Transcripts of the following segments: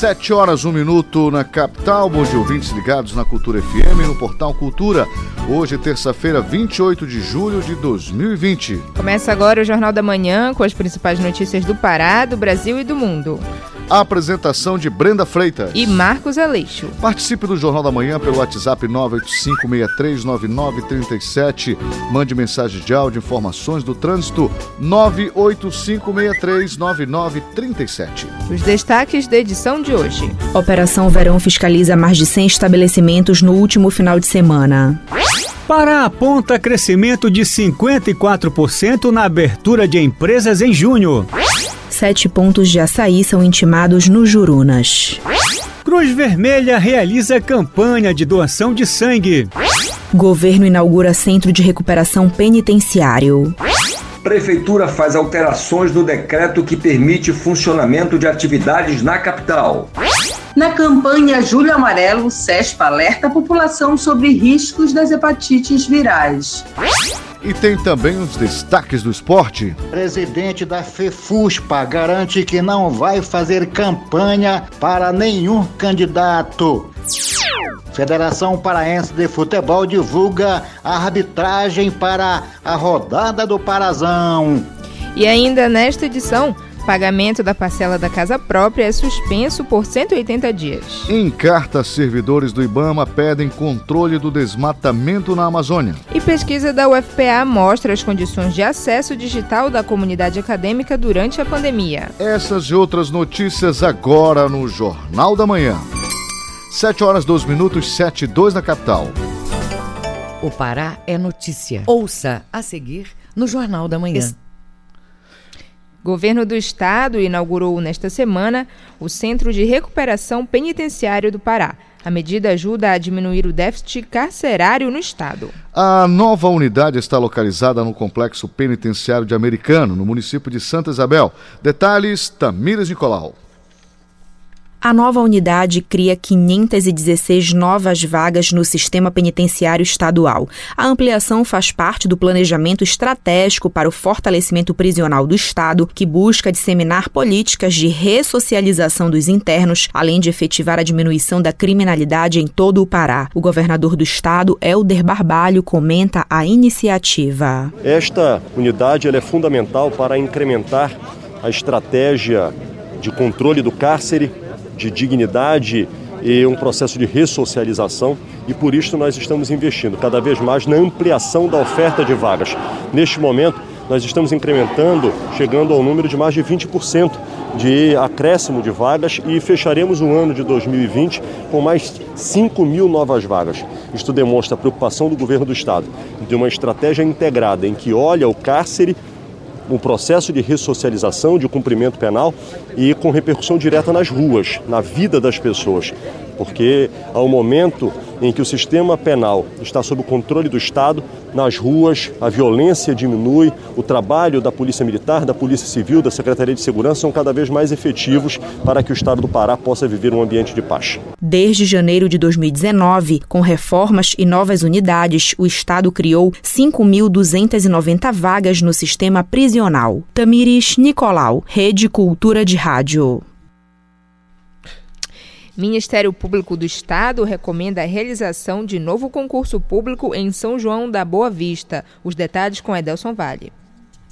Sete horas, um minuto na capital. Bom dia, ouvintes ligados na Cultura FM no Portal Cultura. Hoje, terça-feira, 28 de julho de 2020. Começa agora o Jornal da Manhã com as principais notícias do Pará, do Brasil e do mundo. A apresentação de Brenda Freitas e Marcos Aleixo. Participe do Jornal da Manhã pelo WhatsApp 985639937. Mande mensagem de áudio, informações do trânsito 985639937. Os destaques da edição de hoje. Operação Verão fiscaliza mais de 100 estabelecimentos no último final de semana. Pará aponta crescimento de 54% na abertura de empresas em junho sete pontos de açaí são intimados no Jurunas. Cruz Vermelha realiza campanha de doação de sangue. Governo inaugura centro de recuperação penitenciário. Prefeitura faz alterações no decreto que permite funcionamento de atividades na capital. Na campanha Julho Amarelo, o SESP alerta a população sobre riscos das hepatites virais. E tem também os destaques do esporte. Presidente da FEFUSPA garante que não vai fazer campanha para nenhum candidato. Federação Paraense de Futebol divulga a arbitragem para a rodada do Parazão. E ainda nesta edição, Pagamento da parcela da casa própria é suspenso por 180 dias. Em carta, servidores do IBAMA pedem controle do desmatamento na Amazônia. E pesquisa da UFPA mostra as condições de acesso digital da comunidade acadêmica durante a pandemia. Essas e outras notícias agora no Jornal da Manhã. 7 horas 12 minutos, 7 e 2 na capital. O Pará é notícia. Ouça a seguir no Jornal da Manhã. Governo do Estado inaugurou nesta semana o Centro de Recuperação Penitenciário do Pará. A medida ajuda a diminuir o déficit carcerário no Estado. A nova unidade está localizada no Complexo Penitenciário de Americano, no município de Santa Isabel. Detalhes, Tamires Nicolau. A nova unidade cria 516 novas vagas no sistema penitenciário estadual. A ampliação faz parte do planejamento estratégico para o fortalecimento prisional do Estado, que busca disseminar políticas de ressocialização dos internos, além de efetivar a diminuição da criminalidade em todo o Pará. O governador do Estado, Helder Barbalho, comenta a iniciativa. Esta unidade é fundamental para incrementar a estratégia de controle do cárcere de dignidade e um processo de ressocialização e por isso nós estamos investindo cada vez mais na ampliação da oferta de vagas. Neste momento, nós estamos incrementando, chegando ao número de mais de 20% de acréscimo de vagas e fecharemos o ano de 2020 com mais 5 mil novas vagas. Isto demonstra a preocupação do governo do Estado de uma estratégia integrada em que olha o cárcere um processo de ressocialização, de cumprimento penal e com repercussão direta nas ruas, na vida das pessoas. Porque ao momento em que o sistema penal está sob o controle do Estado, nas ruas a violência diminui, o trabalho da Polícia Militar, da Polícia Civil, da Secretaria de Segurança são cada vez mais efetivos para que o Estado do Pará possa viver um ambiente de paz. Desde janeiro de 2019, com reformas e novas unidades, o Estado criou 5.290 vagas no sistema prisional. Tamires Nicolau, Rede Cultura de Rádio. Ministério Público do Estado recomenda a realização de novo concurso público em São João da Boa Vista. Os detalhes com Edelson Vale.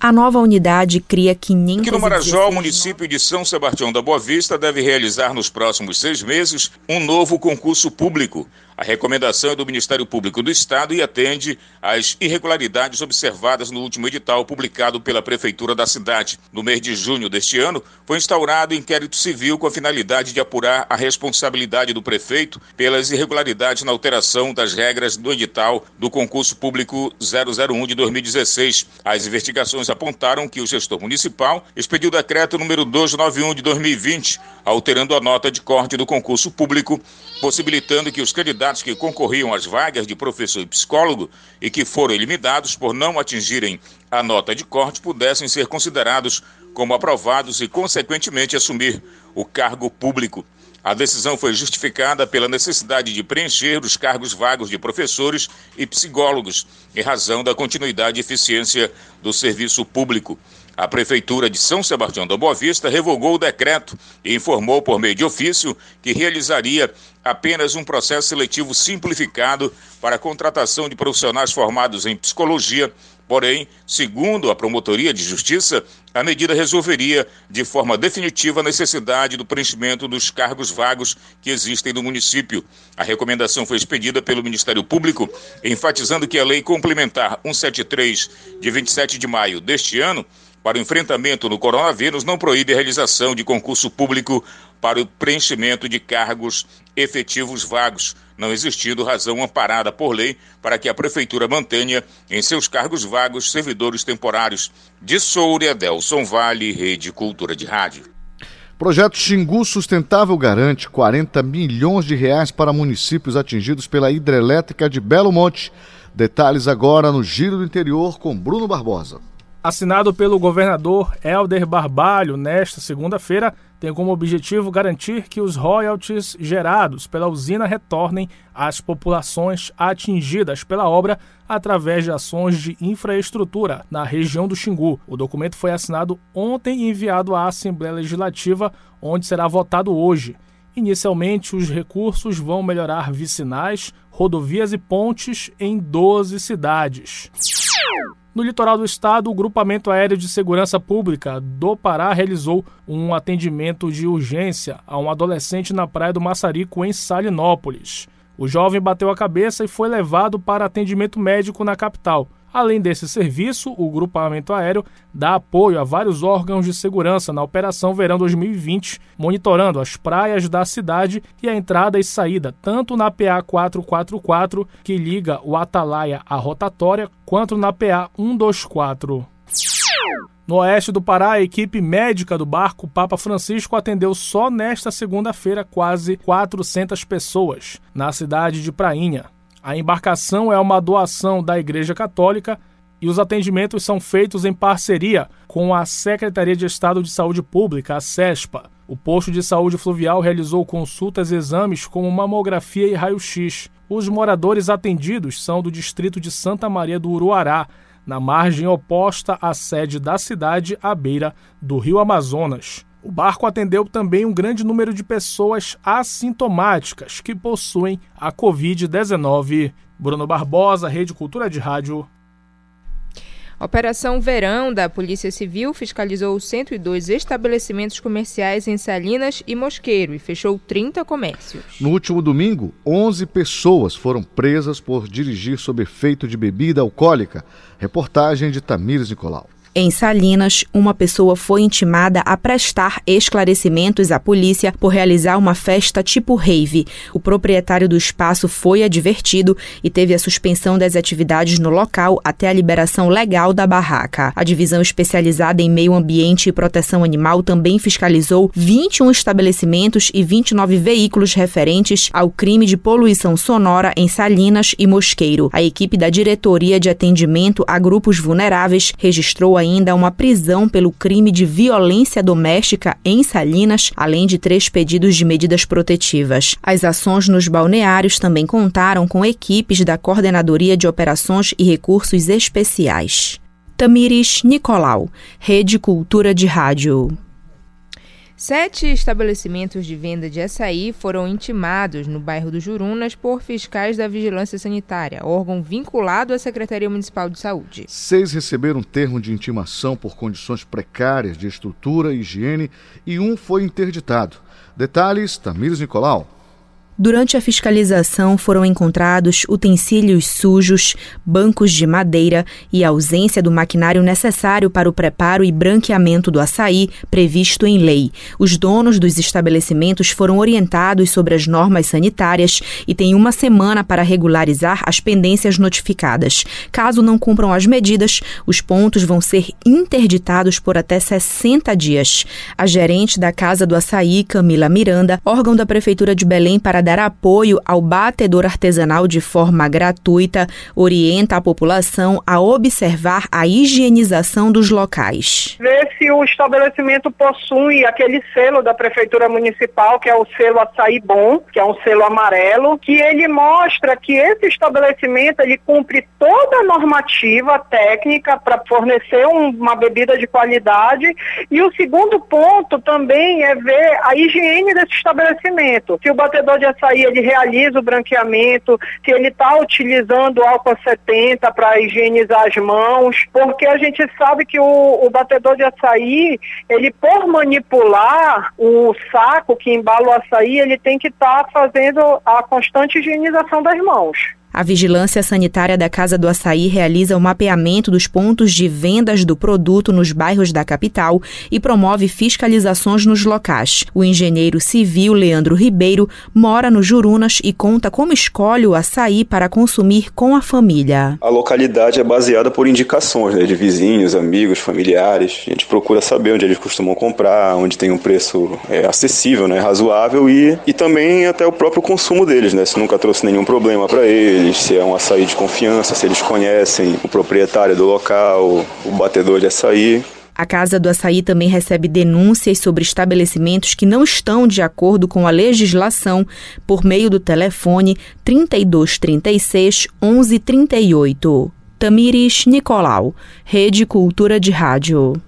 A nova unidade cria 500. Aqui no Marajó, o município de São Sebastião da Boa Vista deve realizar nos próximos seis meses um novo concurso público. A recomendação é do Ministério Público do Estado e atende às irregularidades observadas no último edital publicado pela Prefeitura da cidade. No mês de junho deste ano, foi instaurado inquérito civil com a finalidade de apurar a responsabilidade do prefeito pelas irregularidades na alteração das regras do edital do concurso público 001 de 2016. As investigações apontaram que o gestor municipal expediu o decreto número 291 de 2020, alterando a nota de corte do concurso público, possibilitando que os candidatos que concorriam às vagas de professor e psicólogo e que foram eliminados por não atingirem a nota de corte pudessem ser considerados como aprovados e, consequentemente, assumir o cargo público. A decisão foi justificada pela necessidade de preencher os cargos vagos de professores e psicólogos, em razão da continuidade e eficiência do serviço público. A Prefeitura de São Sebastião da Boa Vista revogou o decreto e informou por meio de ofício que realizaria apenas um processo seletivo simplificado para a contratação de profissionais formados em psicologia. Porém, segundo a Promotoria de Justiça, a medida resolveria de forma definitiva a necessidade do preenchimento dos cargos vagos que existem no município. A recomendação foi expedida pelo Ministério Público, enfatizando que a Lei Complementar 173, de 27 de maio deste ano, para o enfrentamento do coronavírus não proíbe a realização de concurso público para o preenchimento de cargos efetivos vagos, não existindo razão amparada por lei para que a Prefeitura mantenha em seus cargos vagos servidores temporários. De Soura, Delson Vale, Rede Cultura de Rádio. Projeto Xingu Sustentável garante 40 milhões de reais para municípios atingidos pela hidrelétrica de Belo Monte. Detalhes agora no Giro do Interior com Bruno Barbosa assinado pelo governador Helder Barbalho nesta segunda-feira, tem como objetivo garantir que os royalties gerados pela usina retornem às populações atingidas pela obra através de ações de infraestrutura na região do Xingu. O documento foi assinado ontem e enviado à Assembleia Legislativa, onde será votado hoje. Inicialmente, os recursos vão melhorar vicinais, rodovias e pontes em 12 cidades. No litoral do estado, o Grupamento Aéreo de Segurança Pública do Pará realizou um atendimento de urgência a um adolescente na praia do Maçarico, em Salinópolis. O jovem bateu a cabeça e foi levado para atendimento médico na capital. Além desse serviço, o grupamento aéreo dá apoio a vários órgãos de segurança na Operação Verão 2020, monitorando as praias da cidade e a entrada e saída, tanto na PA 444, que liga o Atalaia à rotatória, quanto na PA 124. No oeste do Pará, a equipe médica do barco Papa Francisco atendeu só nesta segunda-feira quase 400 pessoas na cidade de Prainha. A embarcação é uma doação da Igreja Católica e os atendimentos são feitos em parceria com a Secretaria de Estado de Saúde Pública, a SESPA. O posto de saúde fluvial realizou consultas e exames como mamografia e raio-x. Os moradores atendidos são do distrito de Santa Maria do Uruará, na margem oposta à sede da cidade, à beira do rio Amazonas. O barco atendeu também um grande número de pessoas assintomáticas que possuem a Covid-19. Bruno Barbosa, Rede Cultura de Rádio. Operação Verão da Polícia Civil fiscalizou 102 estabelecimentos comerciais em Salinas e Mosqueiro e fechou 30 comércios. No último domingo, 11 pessoas foram presas por dirigir sob efeito de bebida alcoólica. Reportagem de Tamires Nicolau. Em Salinas, uma pessoa foi intimada a prestar esclarecimentos à polícia por realizar uma festa tipo rave. O proprietário do espaço foi advertido e teve a suspensão das atividades no local até a liberação legal da barraca. A divisão especializada em meio ambiente e proteção animal também fiscalizou 21 estabelecimentos e 29 veículos referentes ao crime de poluição sonora em Salinas e Mosqueiro. A equipe da Diretoria de Atendimento a Grupos Vulneráveis registrou ainda uma prisão pelo crime de violência doméstica em Salinas, além de três pedidos de medidas protetivas. As ações nos balneários também contaram com equipes da Coordenadoria de Operações e Recursos Especiais. Tamires Nicolau, Rede Cultura de Rádio. Sete estabelecimentos de venda de açaí foram intimados no bairro do Jurunas por fiscais da Vigilância Sanitária, órgão vinculado à Secretaria Municipal de Saúde. Seis receberam termo de intimação por condições precárias de estrutura e higiene e um foi interditado. Detalhes, Tamires Nicolau. Durante a fiscalização foram encontrados utensílios sujos, bancos de madeira e ausência do maquinário necessário para o preparo e branqueamento do açaí previsto em lei. Os donos dos estabelecimentos foram orientados sobre as normas sanitárias e têm uma semana para regularizar as pendências notificadas. Caso não cumpram as medidas, os pontos vão ser interditados por até 60 dias. A gerente da Casa do Açaí, Camila Miranda, órgão da Prefeitura de Belém para dar apoio ao batedor artesanal de forma gratuita, orienta a população a observar a higienização dos locais. Ver se o estabelecimento possui aquele selo da Prefeitura Municipal, que é o selo Açaí Bom, que é um selo amarelo, que ele mostra que esse estabelecimento ele cumpre toda a normativa técnica para fornecer um, uma bebida de qualidade. E o segundo ponto também é ver a higiene desse estabelecimento. Se o batedor de açaí ele realiza o branqueamento, se ele está utilizando álcool 70 para higienizar as mãos, porque a gente sabe que o, o batedor de açaí, ele por manipular o saco que embala o açaí, ele tem que estar tá fazendo a constante higienização das mãos. A Vigilância Sanitária da Casa do Açaí realiza o mapeamento dos pontos de vendas do produto nos bairros da capital e promove fiscalizações nos locais. O engenheiro civil Leandro Ribeiro mora no Jurunas e conta como escolhe o açaí para consumir com a família. A localidade é baseada por indicações né, de vizinhos, amigos, familiares. A gente procura saber onde eles costumam comprar, onde tem um preço é, acessível, né, razoável e, e também até o próprio consumo deles, né, se nunca trouxe nenhum problema para eles eles, se é um açaí de confiança, se eles conhecem o proprietário do local, o batedor de açaí. A Casa do Açaí também recebe denúncias sobre estabelecimentos que não estão de acordo com a legislação por meio do telefone 3236 1138. Tamires Nicolau, Rede Cultura de Rádio.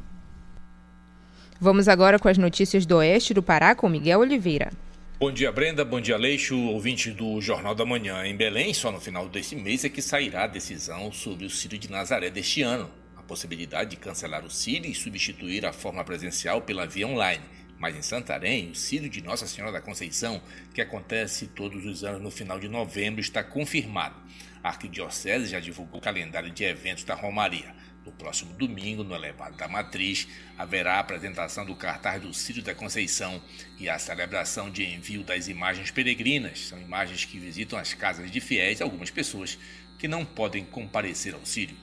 Vamos agora com as notícias do Oeste do Pará com Miguel Oliveira. Bom dia, Brenda. Bom dia, Leixo, ouvinte do Jornal da Manhã. Em Belém, só no final desse mês é que sairá a decisão sobre o Círio de Nazaré deste ano. A possibilidade de cancelar o Círio e substituir a forma presencial pela via online. Mas em Santarém, o Círio de Nossa Senhora da Conceição, que acontece todos os anos no final de novembro, está confirmado. A Arquidiocese já divulgou o calendário de eventos da Romaria. No próximo domingo, no Elevado da Matriz, haverá a apresentação do cartaz do Círio da Conceição e a celebração de envio das imagens peregrinas. São imagens que visitam as casas de fiéis, algumas pessoas que não podem comparecer ao Círio.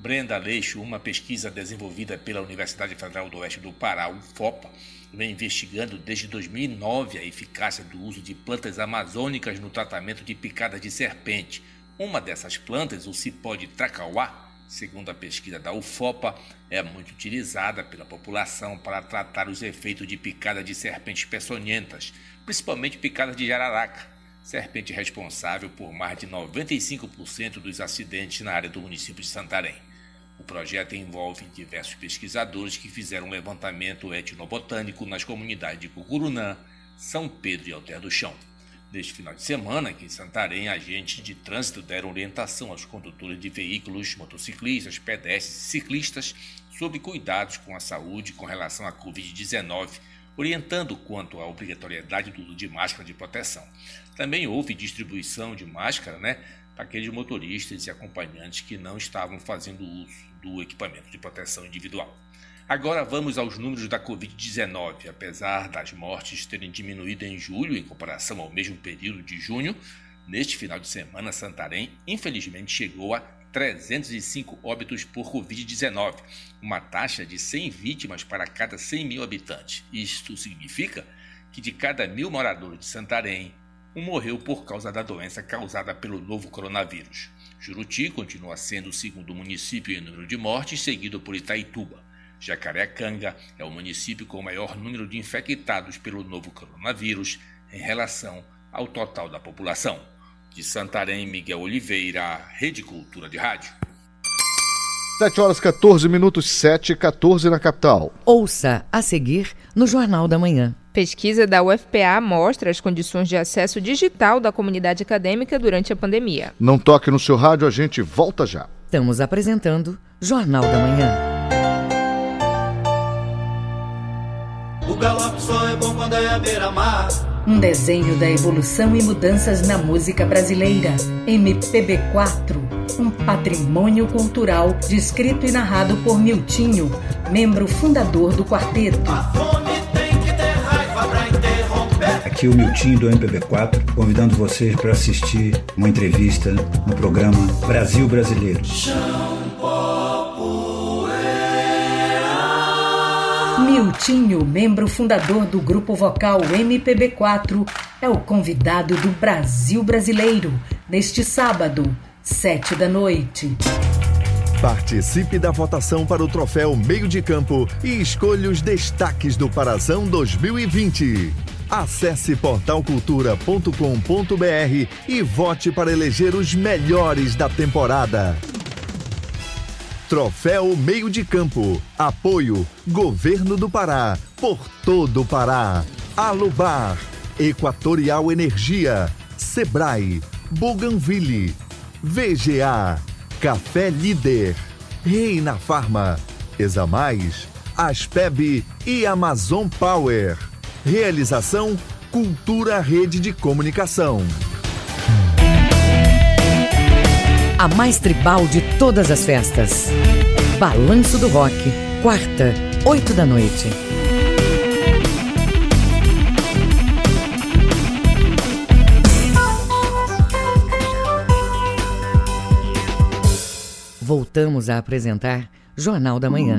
Brenda Aleixo, uma pesquisa desenvolvida pela Universidade Federal do Oeste do Pará, UFOPA, vem investigando desde 2009 a eficácia do uso de plantas amazônicas no tratamento de picadas de serpente. Uma dessas plantas, o cipó de tracauá, segundo a pesquisa da UFOPA, é muito utilizada pela população para tratar os efeitos de picada de serpentes peçonhentas, principalmente picadas de jararaca, serpente responsável por mais de 95% dos acidentes na área do município de Santarém. O projeto envolve diversos pesquisadores que fizeram um levantamento etnobotânico nas comunidades de Cucurunã, São Pedro e Alter do Chão. Neste final de semana, aqui em Santarém, agentes de trânsito deram orientação aos condutores de veículos, motociclistas, pedestres e ciclistas sobre cuidados com a saúde com relação à Covid-19, orientando quanto à obrigatoriedade do uso de máscara de proteção. Também houve distribuição de máscara né, para aqueles motoristas e acompanhantes que não estavam fazendo uso do equipamento de proteção individual. Agora vamos aos números da Covid-19. Apesar das mortes terem diminuído em julho em comparação ao mesmo período de junho, neste final de semana, Santarém infelizmente chegou a 305 óbitos por Covid-19, uma taxa de 100 vítimas para cada 100 mil habitantes. Isto significa que de cada mil moradores de Santarém, um morreu por causa da doença causada pelo novo coronavírus. Juruti continua sendo o segundo município em número de mortes, seguido por Itaituba. Jacarecanga é o município com o maior número de infectados pelo novo coronavírus em relação ao total da população. De Santarém, Miguel Oliveira, Rede Cultura de Rádio. 7 horas 14 minutos, 7 e 14 na capital. Ouça a seguir no Jornal da Manhã. Pesquisa da UFPA mostra as condições de acesso digital da comunidade acadêmica durante a pandemia. Não toque no seu rádio, a gente volta já. Estamos apresentando Jornal da Manhã. Galope só é bom quando é a beira-mar. Um desenho da evolução e mudanças na música brasileira. MPB4, um patrimônio cultural descrito e narrado por Miltinho, membro fundador do quarteto. A fome tem que ter raiva pra interromper. Aqui é o Miltinho do MPB4, convidando vocês para assistir uma entrevista no programa Brasil Brasileiro. Chão, Miltinho, membro fundador do grupo vocal MPB4, é o convidado do Brasil Brasileiro neste sábado, sete da noite. Participe da votação para o troféu Meio de Campo e escolha os destaques do Parazão 2020. Acesse portalcultura.com.br e vote para eleger os melhores da temporada. Troféu Meio de Campo. Apoio Governo do Pará. Por todo o Pará. Alubar. Equatorial Energia. Sebrae. Bougainville. VGA. Café Líder. Reina Farma. Examais. Aspeb e Amazon Power. Realização Cultura Rede de Comunicação. A mais tribal de todas as festas. Balanço do Rock. Quarta, oito da noite. Voltamos a apresentar Jornal da Manhã.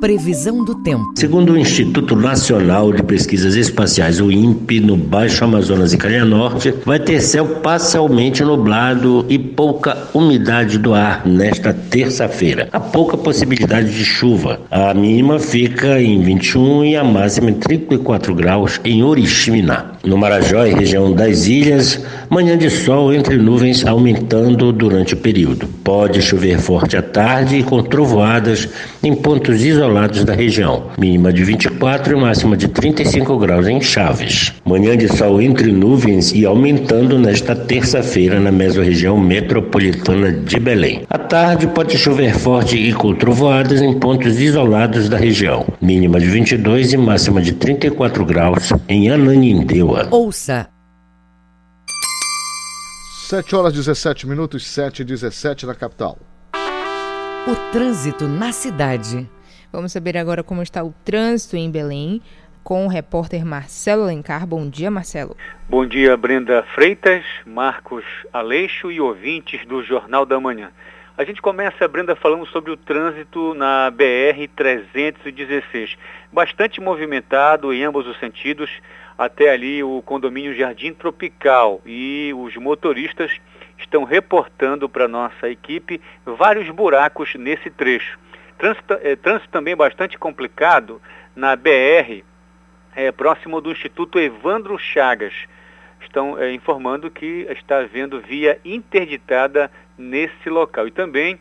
Previsão do tempo. Segundo o Instituto Nacional de Pesquisas Espaciais, o INPE, no Baixo Amazonas e Calha Norte, vai ter céu parcialmente nublado e pouca umidade do ar nesta terça-feira. Há pouca possibilidade de chuva. A mínima fica em 21 e a máxima em 34 graus em Oriximiná. No Marajó e região das ilhas, manhã de sol entre nuvens aumentando durante o período. Pode chover forte à tarde e com trovoadas em pontos isolados da região. Mínima de 24 e máxima de 35 graus em Chaves. Manhã de sol entre nuvens e aumentando nesta terça-feira na mesorregião metropolitana de Belém. À tarde pode chover forte e com trovoadas em pontos isolados da região. Mínima de 22 e máxima de 34 graus em Ananindeua. Ouça. 7 horas 17 minutos, 7 e 17 na capital. O trânsito na cidade. Vamos saber agora como está o trânsito em Belém com o repórter Marcelo Alencar. Bom dia, Marcelo. Bom dia, Brenda Freitas, Marcos Aleixo e ouvintes do Jornal da Manhã. A gente começa, Brenda, falando sobre o trânsito na BR-316. Bastante movimentado em ambos os sentidos, até ali o condomínio Jardim Tropical. E os motoristas estão reportando para nossa equipe vários buracos nesse trecho. Trânsito, é, trânsito também bastante complicado na BR, é, próximo do Instituto Evandro Chagas. Estão é, informando que está havendo via interditada nesse local. E também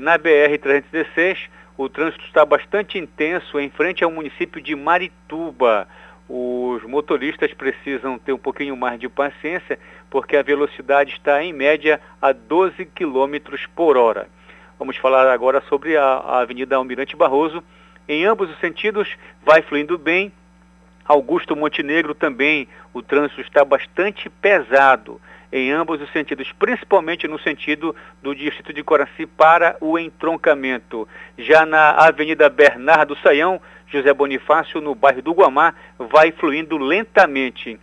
na BR-316, o trânsito está bastante intenso em frente ao município de Marituba. Os motoristas precisam ter um pouquinho mais de paciência, porque a velocidade está em média a 12 km por hora. Vamos falar agora sobre a, a Avenida Almirante Barroso. Em ambos os sentidos, vai fluindo bem. Augusto Montenegro também, o trânsito está bastante pesado em ambos os sentidos, principalmente no sentido do Distrito de Coraci para o entroncamento. Já na Avenida Bernardo Saião, José Bonifácio, no bairro do Guamá, vai fluindo lentamente.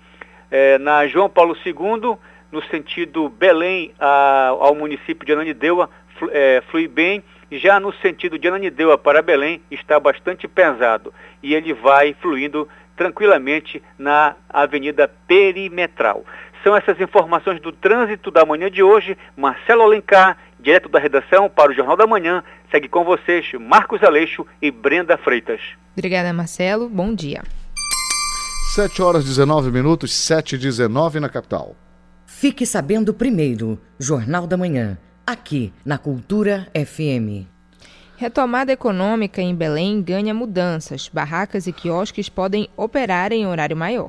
É, na João Paulo II, no sentido Belém a, ao município de Ananindeua, é, flui bem. Já no sentido de Ananindeua para Belém, está bastante pesado. E ele vai fluindo tranquilamente na Avenida Perimetral. São essas informações do trânsito da manhã de hoje. Marcelo Alencar, direto da redação para o Jornal da Manhã. Segue com vocês Marcos Aleixo e Brenda Freitas. Obrigada, Marcelo. Bom dia. 7 horas 19 minutos, 7 e 19 na capital. Fique sabendo primeiro, Jornal da Manhã, aqui na Cultura FM. Retomada econômica em Belém ganha mudanças. Barracas e quiosques podem operar em horário maior.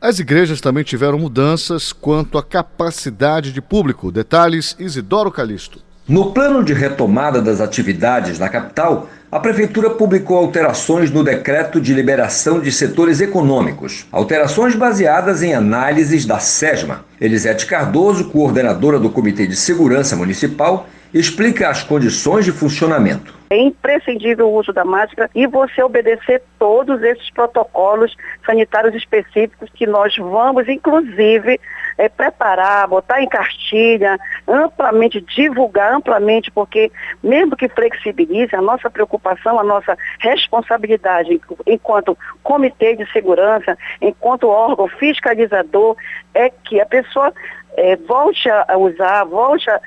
As igrejas também tiveram mudanças quanto à capacidade de público. Detalhes, Isidoro Calixto. No plano de retomada das atividades na capital, a Prefeitura publicou alterações no decreto de liberação de setores econômicos. Alterações baseadas em análises da SESMA. Elisete Cardoso, coordenadora do Comitê de Segurança Municipal, explica as condições de funcionamento. É imprescindível o uso da máscara e você obedecer todos esses protocolos sanitários específicos que nós vamos, inclusive, é, preparar, botar em cartilha, amplamente divulgar amplamente, porque mesmo que flexibilize, a nossa preocupação, a nossa responsabilidade enquanto comitê de segurança, enquanto órgão fiscalizador, é que a pessoa é, volte a usar, volte a,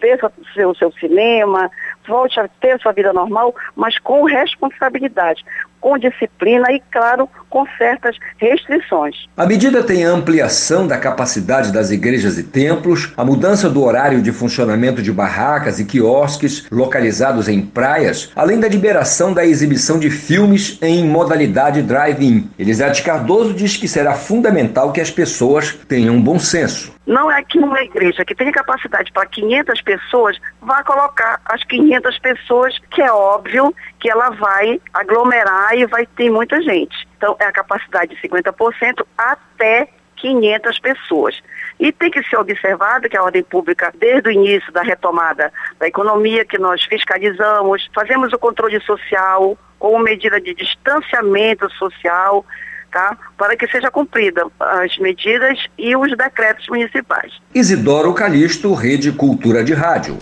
ver o seu, seu cinema, volte a ter sua vida normal, mas com responsabilidade, com disciplina e, claro, com certas restrições. A medida tem a ampliação da capacidade das igrejas e templos, a mudança do horário de funcionamento de barracas e quiosques localizados em praias, além da liberação da exibição de filmes em modalidade drive-in. Elisete Cardoso diz que será fundamental que as pessoas tenham bom senso. Não é que uma igreja que tem capacidade para 500 pessoas vá colocar as 500 pessoas, que é óbvio que ela vai aglomerar e vai ter muita gente. Então, é a capacidade de 50% até 500 pessoas. E tem que ser observado que a ordem pública, desde o início da retomada da economia, que nós fiscalizamos, fazemos o controle social com medida de distanciamento social, tá? para que seja cumprida as medidas e os decretos municipais. Isidoro Calixto, Rede Cultura de Rádio.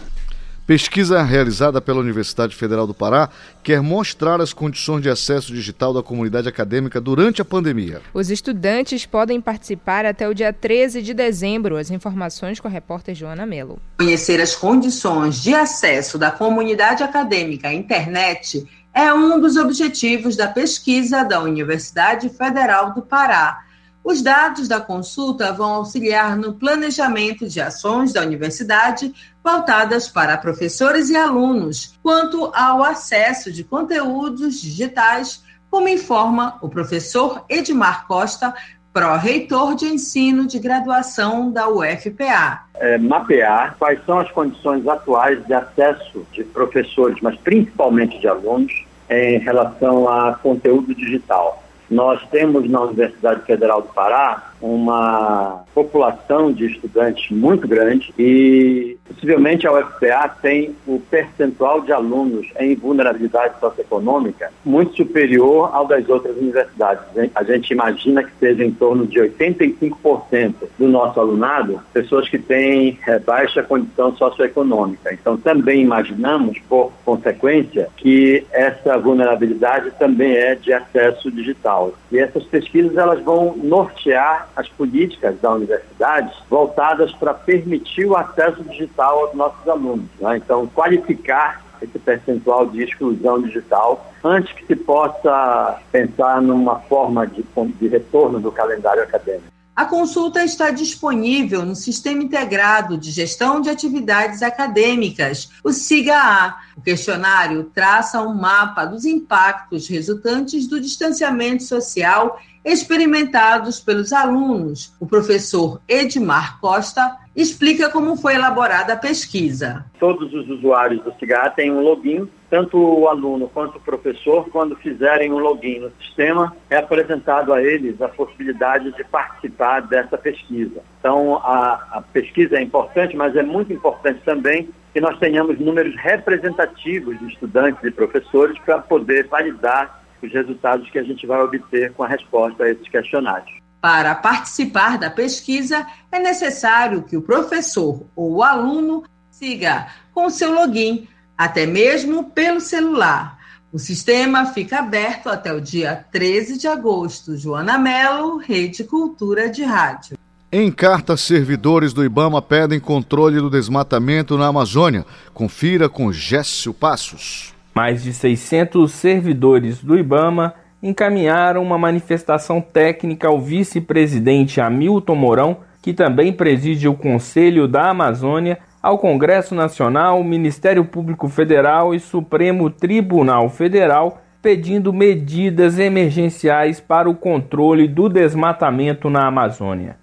Pesquisa realizada pela Universidade Federal do Pará quer mostrar as condições de acesso digital da comunidade acadêmica durante a pandemia. Os estudantes podem participar até o dia 13 de dezembro. As informações com a repórter Joana Melo. Conhecer as condições de acesso da comunidade acadêmica à internet é um dos objetivos da pesquisa da Universidade Federal do Pará os dados da consulta vão auxiliar no planejamento de ações da universidade voltadas para professores e alunos quanto ao acesso de conteúdos digitais, como informa o professor Edmar Costa, pró-reitor de ensino de graduação da UFPA. É, mapear quais são as condições atuais de acesso de professores, mas principalmente de alunos, em relação a conteúdo digital. Nós temos na Universidade Federal do Pará uma população de estudantes muito grande e possivelmente a UFPA tem o percentual de alunos em vulnerabilidade socioeconômica muito superior ao das outras universidades. A gente imagina que seja em torno de 85% do nosso alunado pessoas que têm é, baixa condição socioeconômica. Então também imaginamos, por consequência, que essa vulnerabilidade também é de acesso digital. E essas pesquisas elas vão nortear as políticas da universidade voltadas para permitir o acesso digital aos nossos alunos. Né? Então, qualificar esse percentual de exclusão digital antes que se possa pensar numa forma de, de retorno do calendário acadêmico. A consulta está disponível no Sistema Integrado de Gestão de Atividades Acadêmicas, o SIGA-A. O questionário traça um mapa dos impactos resultantes do distanciamento social experimentados pelos alunos. O professor Edmar Costa explica como foi elaborada a pesquisa. Todos os usuários do CIGA têm um login, tanto o aluno quanto o professor, quando fizerem um login no sistema, é apresentado a eles a possibilidade de participar dessa pesquisa. Então, a, a pesquisa é importante, mas é muito importante também que nós tenhamos números representativos de estudantes e professores para poder validar os resultados que a gente vai obter com a resposta a esses questionários. Para participar da pesquisa, é necessário que o professor ou o aluno siga com seu login, até mesmo pelo celular. O sistema fica aberto até o dia 13 de agosto. Joana Mello, Rede Cultura de Rádio. Em carta, servidores do Ibama pedem controle do desmatamento na Amazônia. Confira com Géssio Passos. Mais de 600 servidores do IBAMA encaminharam uma manifestação técnica ao vice-presidente Hamilton Mourão, que também preside o Conselho da Amazônia, ao Congresso Nacional, Ministério Público Federal e Supremo Tribunal Federal, pedindo medidas emergenciais para o controle do desmatamento na Amazônia.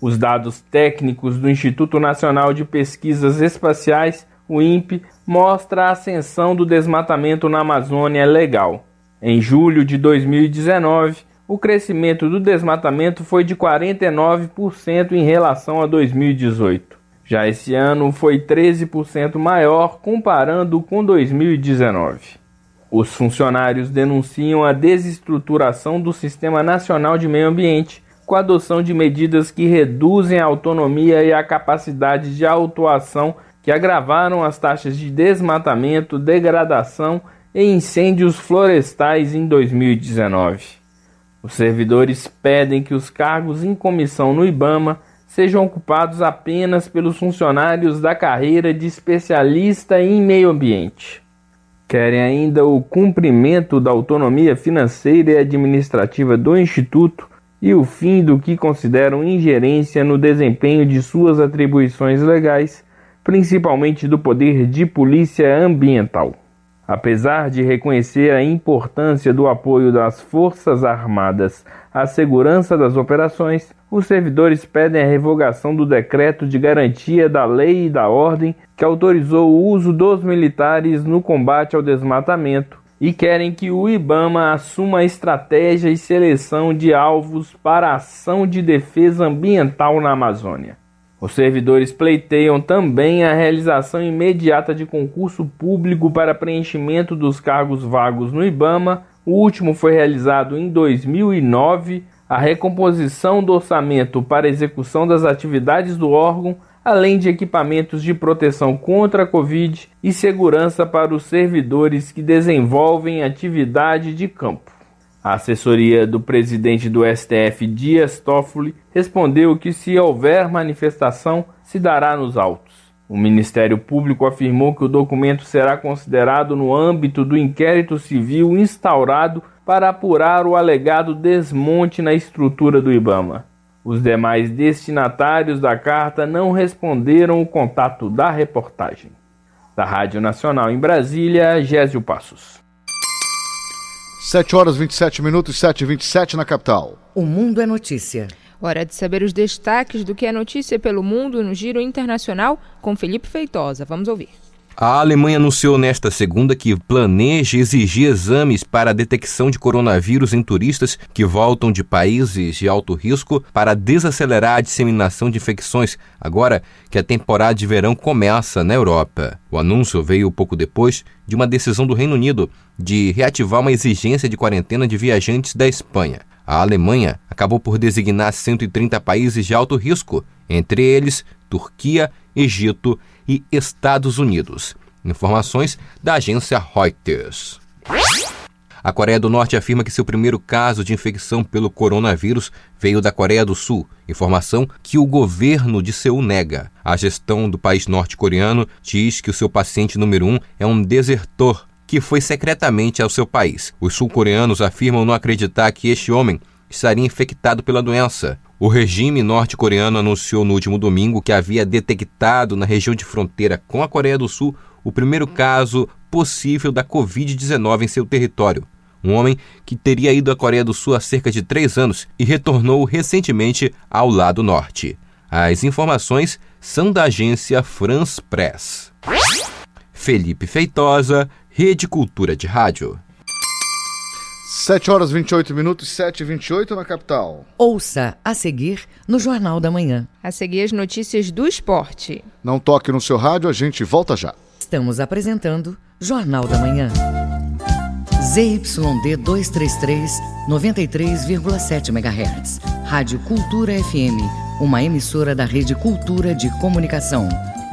Os dados técnicos do Instituto Nacional de Pesquisas Espaciais o INPE mostra a ascensão do desmatamento na Amazônia legal. Em julho de 2019, o crescimento do desmatamento foi de 49% em relação a 2018. Já esse ano foi 13% maior comparando com 2019. Os funcionários denunciam a desestruturação do Sistema Nacional de Meio Ambiente com a adoção de medidas que reduzem a autonomia e a capacidade de autuação que agravaram as taxas de desmatamento, degradação e incêndios florestais em 2019. Os servidores pedem que os cargos em comissão no IBAMA sejam ocupados apenas pelos funcionários da carreira de especialista em meio ambiente. Querem ainda o cumprimento da autonomia financeira e administrativa do Instituto e o fim do que consideram ingerência no desempenho de suas atribuições legais, principalmente do poder de polícia ambiental. Apesar de reconhecer a importância do apoio das Forças Armadas à segurança das operações, os servidores pedem a revogação do decreto de garantia da lei e da ordem que autorizou o uso dos militares no combate ao desmatamento e querem que o IBAMA assuma a estratégia e seleção de alvos para a ação de defesa ambiental na Amazônia. Os servidores pleiteiam também a realização imediata de concurso público para preenchimento dos cargos vagos no IBAMA. O último foi realizado em 2009. A recomposição do orçamento para execução das atividades do órgão além de equipamentos de proteção contra a Covid e segurança para os servidores que desenvolvem atividade de campo. A assessoria do presidente do STF, Dias Toffoli, respondeu que se houver manifestação, se dará nos autos. O Ministério Público afirmou que o documento será considerado no âmbito do inquérito civil instaurado para apurar o alegado desmonte na estrutura do Ibama. Os demais destinatários da carta não responderam o contato da reportagem. Da Rádio Nacional em Brasília, Gésio Passos. 7 horas 27 minutos, 7 e 27 na capital. O Mundo é Notícia. Hora de saber os destaques do que é notícia pelo mundo no Giro Internacional com Felipe Feitosa. Vamos ouvir. A Alemanha anunciou nesta segunda que planeja exigir exames para a detecção de coronavírus em turistas que voltam de países de alto risco para desacelerar a disseminação de infecções, agora que a temporada de verão começa na Europa. O anúncio veio pouco depois de uma decisão do Reino Unido de reativar uma exigência de quarentena de viajantes da Espanha. A Alemanha acabou por designar 130 países de alto risco, entre eles Turquia, Egito e Estados Unidos. Informações da agência Reuters. A Coreia do Norte afirma que seu primeiro caso de infecção pelo coronavírus veio da Coreia do Sul, informação que o governo de Seul nega. A gestão do país norte-coreano diz que o seu paciente número um é um desertor que foi secretamente ao seu país. Os sul-coreanos afirmam não acreditar que este homem estaria infectado pela doença. O regime norte-coreano anunciou no último domingo que havia detectado na região de fronteira com a Coreia do Sul o primeiro caso possível da Covid-19 em seu território. Um homem que teria ido à Coreia do Sul há cerca de três anos e retornou recentemente ao lado norte. As informações são da agência France Press. Felipe Feitosa, Rede Cultura de Rádio. 7 horas 28 minutos, 7 e 28 na capital. Ouça a seguir no Jornal da Manhã. A seguir as notícias do esporte. Não toque no seu rádio, a gente volta já. Estamos apresentando Jornal da Manhã. ZYD 233, 93,7 MHz. Rádio Cultura FM, uma emissora da Rede Cultura de Comunicação.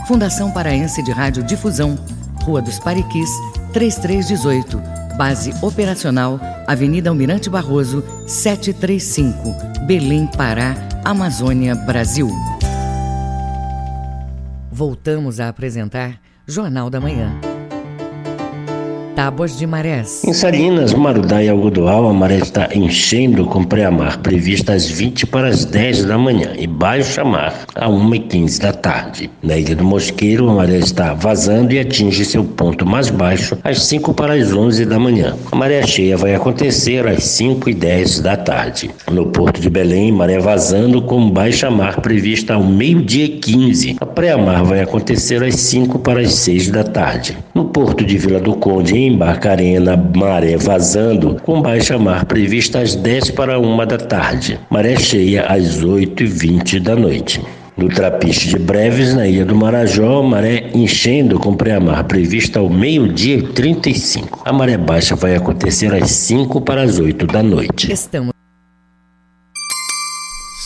Fundação Paraense de Rádio Difusão, Rua dos Pariquis, 3318. Base operacional, Avenida Almirante Barroso, 735, Belém, Pará, Amazônia, Brasil. Voltamos a apresentar Jornal da Manhã. Tábuas de marés. Em Salinas, Marudá e Algodoal, a maré está enchendo com pré-mar prevista às 20 para as 10 da manhã e baixa mar a 1 e 15 da tarde. Na Ilha do Mosqueiro, a maré está vazando e atinge seu ponto mais baixo às 5 para as 11 da manhã. A maré cheia vai acontecer às 5 e 10 da tarde. No Porto de Belém, maré vazando com baixa mar prevista ao meio-dia 15. A pré-mar vai acontecer às 5 para as 6 da tarde. No Porto de Vila do Conde, em Barcarena, maré vazando, com baixa mar prevista às 10 para 1 da tarde. Maré cheia às 8 e 20 da noite. No Trapiche de Breves, na Ilha do Marajó, maré enchendo com pré-mar prevista ao meio-dia e 35. A maré baixa vai acontecer às 5 para as 8 da noite. Estamos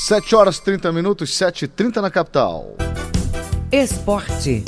7 horas 30 minutos, 7 e 30 na capital. Esporte.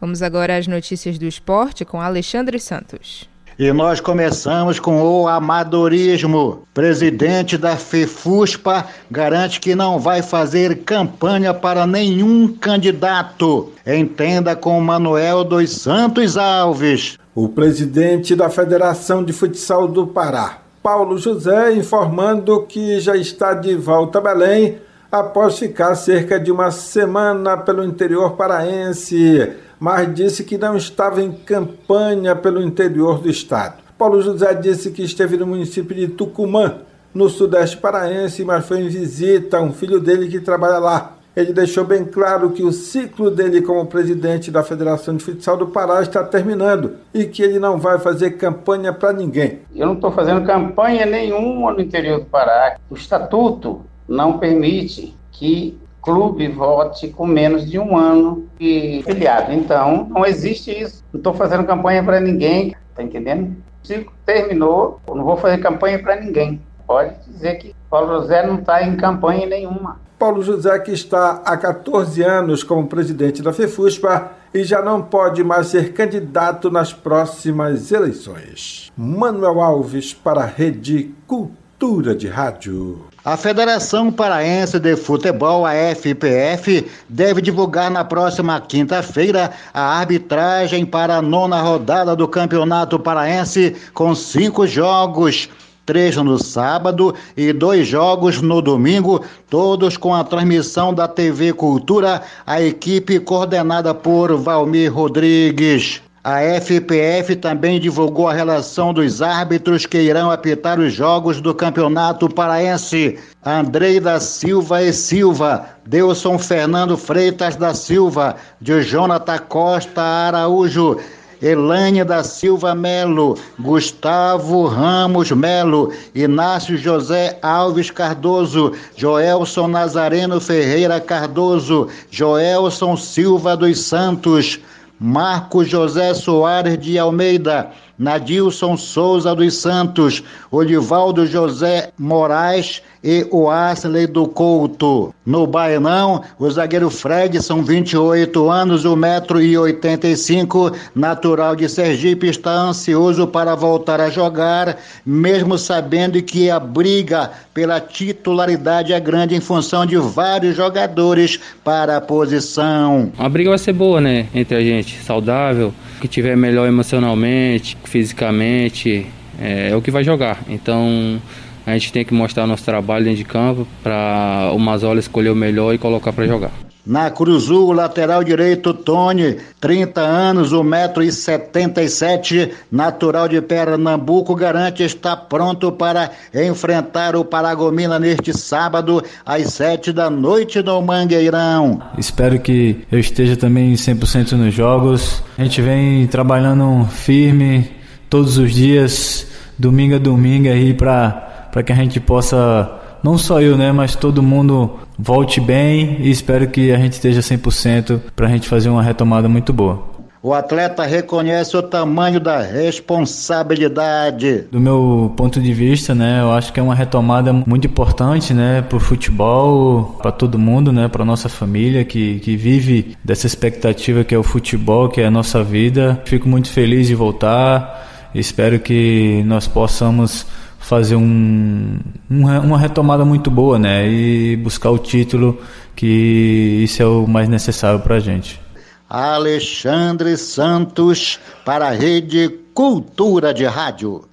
Vamos agora às notícias do esporte com Alexandre Santos. E nós começamos com o amadorismo. Presidente da FEFUSPA garante que não vai fazer campanha para nenhum candidato. Entenda com Manuel dos Santos Alves. O presidente da Federação de Futsal do Pará, Paulo José, informando que já está de volta a Belém após ficar cerca de uma semana pelo interior paraense mas disse que não estava em campanha pelo interior do estado. Paulo José disse que esteve no município de Tucumã, no sudeste paraense, mas foi em visita a um filho dele que trabalha lá. Ele deixou bem claro que o ciclo dele como presidente da Federação de Futsal do Pará está terminando e que ele não vai fazer campanha para ninguém. Eu não estou fazendo campanha nenhuma no interior do Pará. O estatuto não permite que clube vote com menos de um ano de filiado. Então, não existe isso. Não estou fazendo campanha para ninguém, tá entendendo? Ciclo terminou, eu não vou fazer campanha para ninguém. Pode dizer que Paulo José não está em campanha nenhuma. Paulo José, que está há 14 anos como presidente da FEFUSPA e já não pode mais ser candidato nas próximas eleições. Manuel Alves para a Rede Cultura de Rádio. A Federação Paraense de Futebol, a FPF, deve divulgar na próxima quinta-feira a arbitragem para a nona rodada do Campeonato Paraense com cinco jogos três no sábado e dois jogos no domingo, todos com a transmissão da TV Cultura, a equipe coordenada por Valmir Rodrigues. A FPF também divulgou a relação dos árbitros que irão apitar os jogos do Campeonato Paraense. Andrei da Silva e Silva, Delson Fernando Freitas da Silva, de Jonathan Costa Araújo, Elânia da Silva Melo, Gustavo Ramos Melo, Inácio José Alves Cardoso, Joelson Nazareno Ferreira Cardoso, Joelson Silva dos Santos, Marco José Soares de Almeida, Nadilson Souza dos Santos, Olivaldo José Moraes e o Asley do Couto. No Baenão, o zagueiro Fred, são 28 anos, 1,85m, natural de Sergipe, está ansioso para voltar a jogar, mesmo sabendo que a briga pela titularidade é grande em função de vários jogadores para a posição. A briga vai ser boa, né? Entre a gente, saudável, que tiver melhor emocionalmente, fisicamente, é, é o que vai jogar. Então a gente tem que mostrar nosso trabalho dentro de campo para o Mazola escolher o melhor e colocar para jogar. Na Cruzul, lateral direito, Tony, 30 anos, 1,77m, natural de Pernambuco, garante estar pronto para enfrentar o Paragomina neste sábado, às 7 da noite no Mangueirão. Espero que eu esteja também 100% nos jogos. A gente vem trabalhando firme todos os dias, domingo a domingo aí para para que a gente possa, não só eu, né, mas todo mundo volte bem e espero que a gente esteja 100% para a gente fazer uma retomada muito boa. O atleta reconhece o tamanho da responsabilidade. Do meu ponto de vista, né, eu acho que é uma retomada muito importante, né, para o futebol, para todo mundo, né, para nossa família que, que vive dessa expectativa que é o futebol, que é a nossa vida. Fico muito feliz de voltar. Espero que nós possamos fazer um, uma retomada muito boa, né? E buscar o título, que isso é o mais necessário para a gente. Alexandre Santos, para a Rede Cultura de Rádio.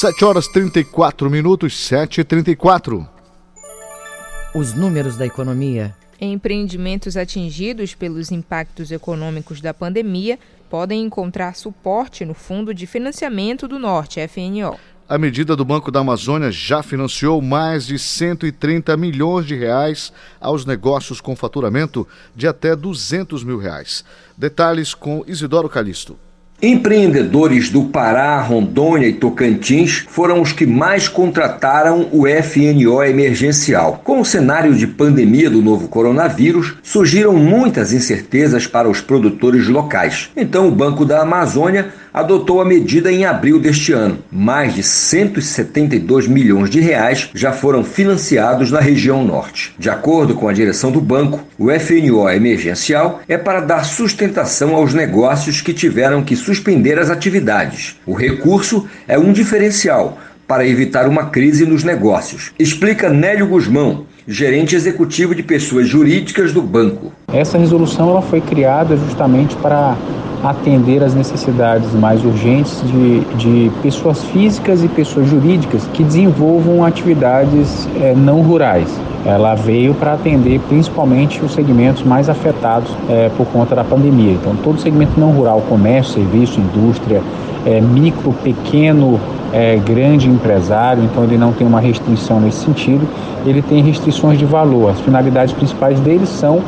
7 horas 34 minutos, 7 e 34 Os números da economia. Empreendimentos atingidos pelos impactos econômicos da pandemia podem encontrar suporte no Fundo de Financiamento do Norte, FNO. A medida do Banco da Amazônia já financiou mais de 130 milhões de reais aos negócios com faturamento de até 200 mil reais. Detalhes com Isidoro Calixto. Empreendedores do Pará, Rondônia e Tocantins foram os que mais contrataram o FNO emergencial. Com o cenário de pandemia do novo coronavírus, surgiram muitas incertezas para os produtores locais. Então, o Banco da Amazônia adotou a medida em abril deste ano. Mais de 172 milhões de reais já foram financiados na região norte. De acordo com a direção do banco, o FNO emergencial é para dar sustentação aos negócios que tiveram que suspender as atividades. O recurso é um diferencial para evitar uma crise nos negócios, explica Nélio Guzmão, gerente executivo de pessoas jurídicas do banco. Essa resolução ela foi criada justamente para atender às necessidades mais urgentes de, de pessoas físicas e pessoas jurídicas que desenvolvam atividades é, não rurais. Ela veio para atender principalmente os segmentos mais afetados é, por conta da pandemia. Então, todo segmento não rural, comércio, serviço, indústria, é, micro, pequeno, é, grande empresário, então ele não tem uma restrição nesse sentido, ele tem restrições de valor. As finalidades principais dele são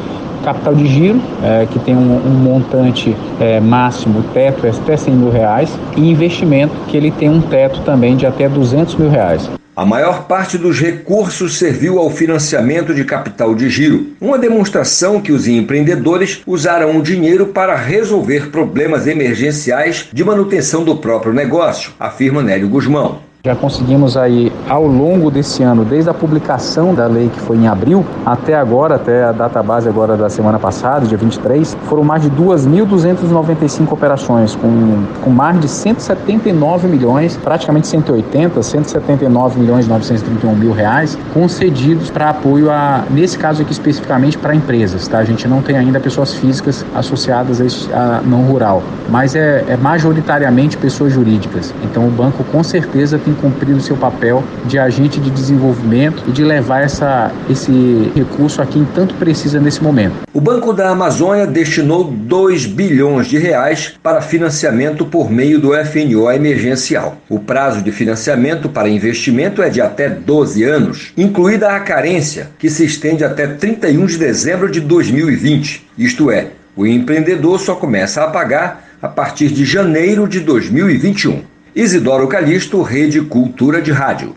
capital de giro, é, que tem um, um montante é, máximo, teto é até 100 mil reais, e investimento, que ele tem um teto também de até 200 mil reais. A maior parte dos recursos serviu ao financiamento de capital de giro, uma demonstração que os empreendedores usaram o dinheiro para resolver problemas emergenciais de manutenção do próprio negócio, afirma Nélio Guzmão. Já conseguimos aí ao longo desse ano, desde a publicação da lei que foi em abril até agora, até a data base agora da semana passada, dia 23, foram mais de 2.295 operações com, com mais de 179 milhões, praticamente 180, 179 milhões e 931 mil reais concedidos para apoio a, nesse caso aqui especificamente para empresas, tá? A gente não tem ainda pessoas físicas associadas a, a não rural, mas é, é majoritariamente pessoas jurídicas. Então o banco com certeza tem cumprir o seu papel de agente de desenvolvimento e de levar essa, esse recurso a quem tanto precisa nesse momento. O Banco da Amazônia destinou 2 bilhões de reais para financiamento por meio do FNO emergencial. O prazo de financiamento para investimento é de até 12 anos, incluída a carência, que se estende até 31 de dezembro de 2020. Isto é, o empreendedor só começa a pagar a partir de janeiro de 2021. Isidoro Calixto, Rede Cultura de Rádio.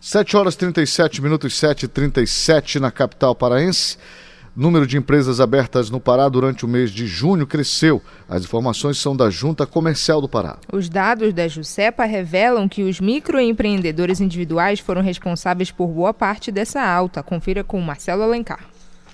7 horas 37 minutos, 7 e 37 na capital paraense. Número de empresas abertas no Pará durante o mês de junho cresceu. As informações são da Junta Comercial do Pará. Os dados da Jusepa revelam que os microempreendedores individuais foram responsáveis por boa parte dessa alta. Confira com Marcelo Alencar.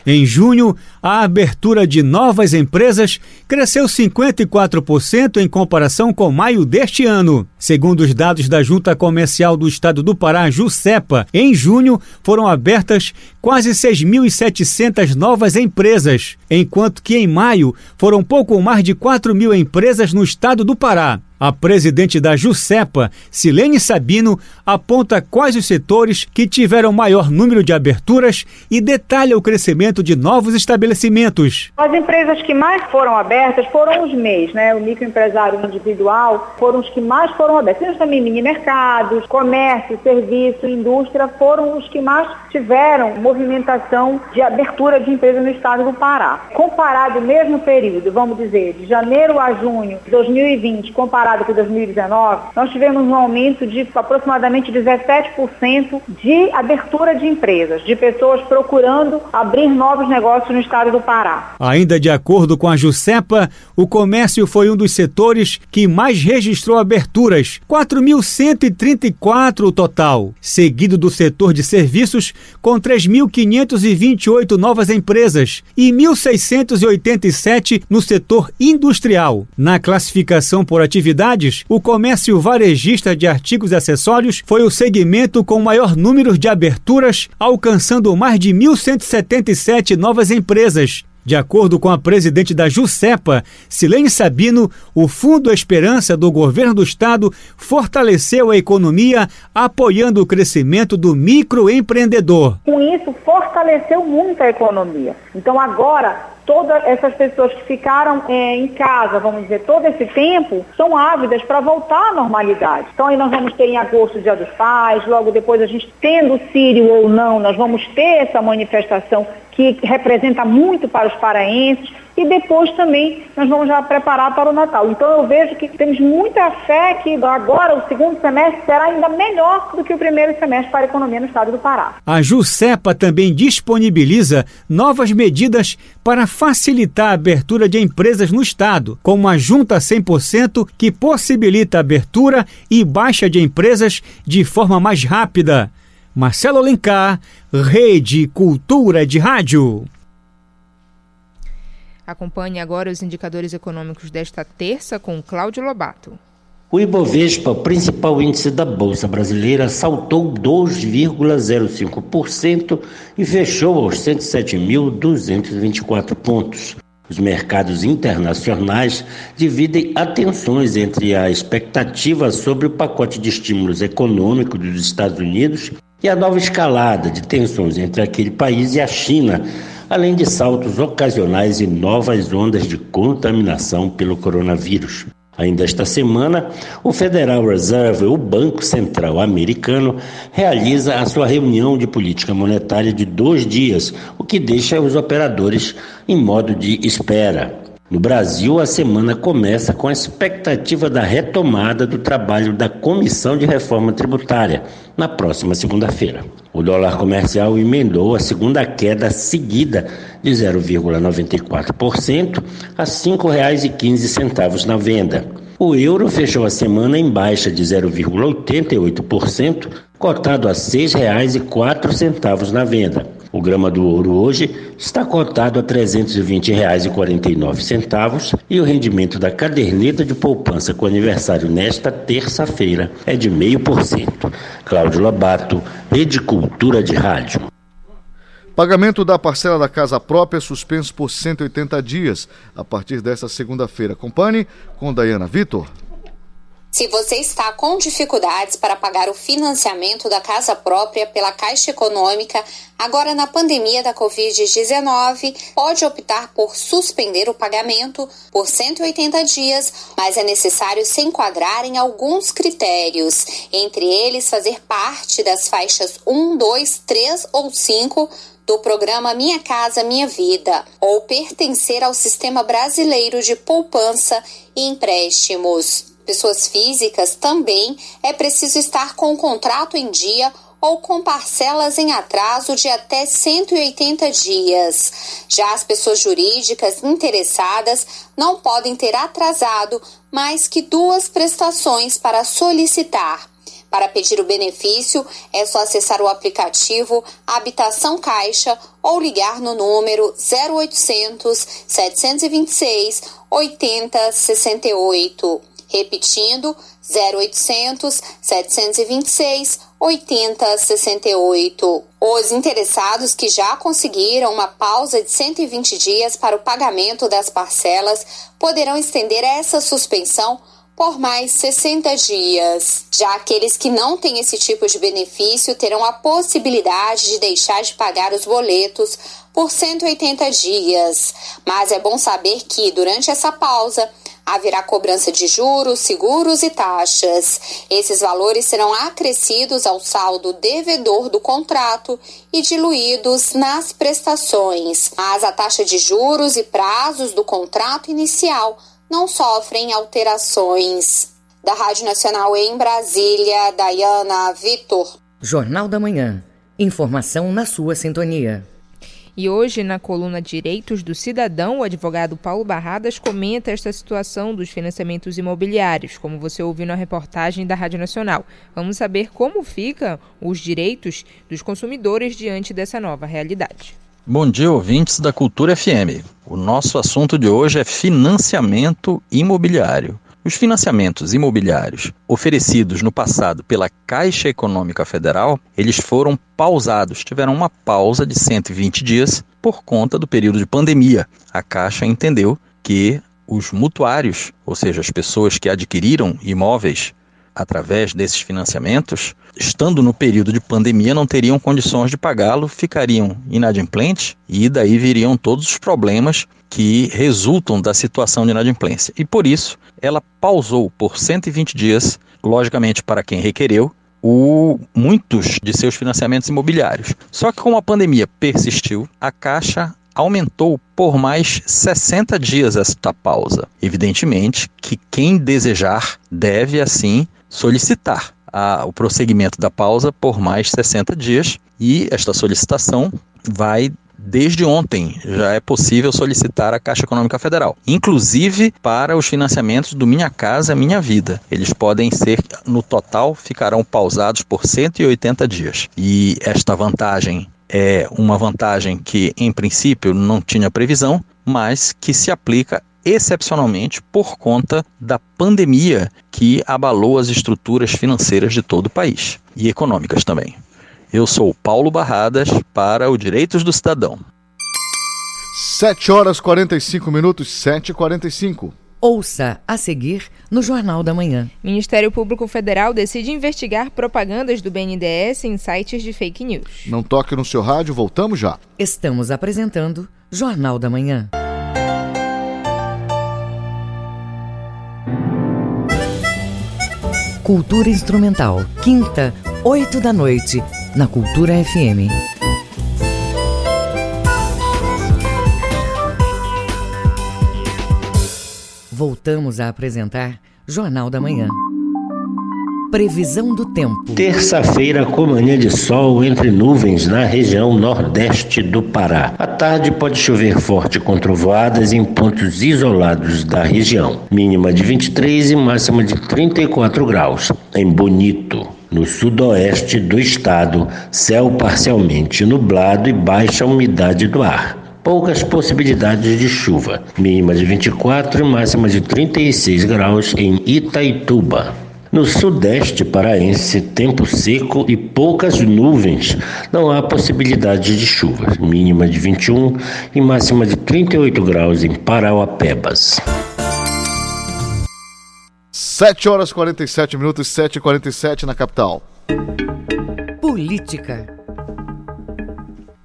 Em junho, a abertura de novas empresas cresceu 54% em comparação com maio deste ano. Segundo os dados da Junta Comercial do Estado do Pará, JUSEPA, em junho foram abertas quase 6.700 novas empresas, enquanto que em maio foram pouco mais de 4 mil empresas no estado do Pará. A presidente da JUSEPA, Silene Sabino, aponta quais os setores que tiveram maior número de aberturas e detalha o crescimento de novos estabelecimentos. As empresas que mais foram abertas foram os MEIs, né? O microempresário individual foram os que mais foram abertos. Temos também mini mercados, comércio, serviço, indústria, foram os que mais tiveram movimentação de abertura de empresas no estado do Pará. Comparado o mesmo período, vamos dizer, de janeiro a junho de 2020, comparado comparado com 2019, nós tivemos um aumento de aproximadamente 17% de abertura de empresas, de pessoas procurando abrir novos negócios no estado do Pará. Ainda de acordo com a Jusepa, o comércio foi um dos setores que mais registrou aberturas, 4.134 o total, seguido do setor de serviços com 3.528 novas empresas e 1.687 no setor industrial. Na classificação por atividade atividades, o comércio varejista de artigos e acessórios foi o segmento com maior número de aberturas, alcançando mais de 1.177 novas empresas, de acordo com a presidente da JUSEPA, Silene Sabino, o Fundo Esperança do governo do estado fortaleceu a economia, apoiando o crescimento do microempreendedor. Com isso, fortaleceu muito a economia. Então, agora, todas essas pessoas que ficaram é, em casa, vamos dizer, todo esse tempo, são ávidas para voltar à normalidade. Então aí nós vamos ter em agosto o Dia dos Pais, logo depois a gente tendo Sírio ou não, nós vamos ter essa manifestação que representa muito para os paraenses e depois também nós vamos já preparar para o Natal. Então eu vejo que temos muita fé que agora o segundo semestre será ainda melhor do que o primeiro semestre para a economia no estado do Pará. A JUSEPA também disponibiliza novas medidas para facilitar a abertura de empresas no estado, como a Junta 100% que possibilita a abertura e baixa de empresas de forma mais rápida. Marcelo Alencar, Rede Cultura de Rádio. Acompanhe agora os indicadores econômicos desta terça com Cláudio Lobato. O Ibovespa, principal índice da Bolsa Brasileira, saltou 2,05% e fechou aos 107.224 pontos. Os mercados internacionais dividem atenções entre a expectativa sobre o pacote de estímulos econômicos dos Estados Unidos e a nova escalada de tensões entre aquele país e a China, além de saltos ocasionais e novas ondas de contaminação pelo coronavírus. Ainda esta semana, o Federal Reserve, o Banco Central Americano, realiza a sua reunião de política monetária de dois dias, o que deixa os operadores em modo de espera. No Brasil, a semana começa com a expectativa da retomada do trabalho da Comissão de Reforma Tributária, na próxima segunda-feira. O dólar comercial emendou a segunda queda seguida de 0,94% a R$ 5,15 na venda. O euro fechou a semana em baixa de 0,88%, cotado a R$ 6,04 na venda. O grama do ouro hoje está cotado a R$ 320,49 e o rendimento da caderneta de poupança com aniversário nesta terça-feira é de 0,5%. Cláudio Lobato, Rede Cultura de Rádio. Pagamento da parcela da casa própria é suspenso por 180 dias a partir desta segunda-feira. Acompanhe com Dayana Vitor. Se você está com dificuldades para pagar o financiamento da casa própria pela Caixa Econômica, agora na pandemia da Covid-19, pode optar por suspender o pagamento por 180 dias, mas é necessário se enquadrar em alguns critérios, entre eles fazer parte das faixas 1, 2, 3 ou 5 do programa Minha Casa Minha Vida ou pertencer ao Sistema Brasileiro de Poupança e Empréstimos pessoas físicas, também é preciso estar com o contrato em dia ou com parcelas em atraso de até 180 dias. Já as pessoas jurídicas interessadas não podem ter atrasado mais que duas prestações para solicitar. Para pedir o benefício, é só acessar o aplicativo Habitação Caixa ou ligar no número 0800 726 8068. Repetindo, 0800 726 8068. Os interessados que já conseguiram uma pausa de 120 dias para o pagamento das parcelas poderão estender essa suspensão por mais 60 dias. Já aqueles que não têm esse tipo de benefício terão a possibilidade de deixar de pagar os boletos por 180 dias. Mas é bom saber que, durante essa pausa, haverá cobrança de juros, seguros e taxas. Esses valores serão acrescidos ao saldo devedor do contrato e diluídos nas prestações. Mas a taxa de juros e prazos do contrato inicial não sofrem alterações. Da Rádio Nacional em Brasília, Dayana Vitor. Jornal da Manhã. Informação na sua sintonia. E hoje, na coluna Direitos do Cidadão, o advogado Paulo Barradas comenta esta situação dos financiamentos imobiliários, como você ouviu na reportagem da Rádio Nacional. Vamos saber como ficam os direitos dos consumidores diante dessa nova realidade. Bom dia, ouvintes da Cultura FM. O nosso assunto de hoje é financiamento imobiliário. Os financiamentos imobiliários oferecidos no passado pela Caixa Econômica Federal, eles foram pausados, tiveram uma pausa de 120 dias por conta do período de pandemia. A Caixa entendeu que os mutuários, ou seja, as pessoas que adquiriram imóveis através desses financiamentos, estando no período de pandemia, não teriam condições de pagá-lo, ficariam inadimplentes e daí viriam todos os problemas que resultam da situação de inadimplência. E por isso, ela pausou por 120 dias, logicamente para quem requereu, o, muitos de seus financiamentos imobiliários. Só que como a pandemia persistiu, a Caixa aumentou por mais 60 dias esta pausa. Evidentemente que quem desejar deve, assim, solicitar a, o prosseguimento da pausa por mais 60 dias e esta solicitação vai Desde ontem já é possível solicitar a Caixa Econômica Federal, inclusive para os financiamentos do Minha Casa Minha Vida. Eles podem ser, no total, ficarão pausados por 180 dias. E esta vantagem é uma vantagem que, em princípio, não tinha previsão, mas que se aplica excepcionalmente por conta da pandemia que abalou as estruturas financeiras de todo o país e econômicas também. Eu sou Paulo Barradas para o Direitos do Cidadão. 7 horas 45 minutos, 7 e 45 Ouça a seguir no Jornal da Manhã. Ministério Público Federal decide investigar propagandas do BNDES em sites de fake news. Não toque no seu rádio, voltamos já. Estamos apresentando Jornal da Manhã. Cultura Instrumental, quinta, 8 da noite na Cultura FM. Voltamos a apresentar Jornal da Manhã. Previsão do tempo. Terça-feira com manhã de sol entre nuvens na região nordeste do Pará. À tarde pode chover forte com trovoadas em pontos isolados da região. Mínima de 23 e máxima de 34 graus. Em Bonito. No sudoeste do estado, céu parcialmente nublado e baixa umidade do ar. Poucas possibilidades de chuva, mínima de 24 e máxima de 36 graus em Itaituba. No sudeste paraense, tempo seco e poucas nuvens. Não há possibilidade de chuvas, mínima de 21 e máxima de 38 graus em Parauapebas. 7 horas 47 minutos, 7 e 47 na capital. Política.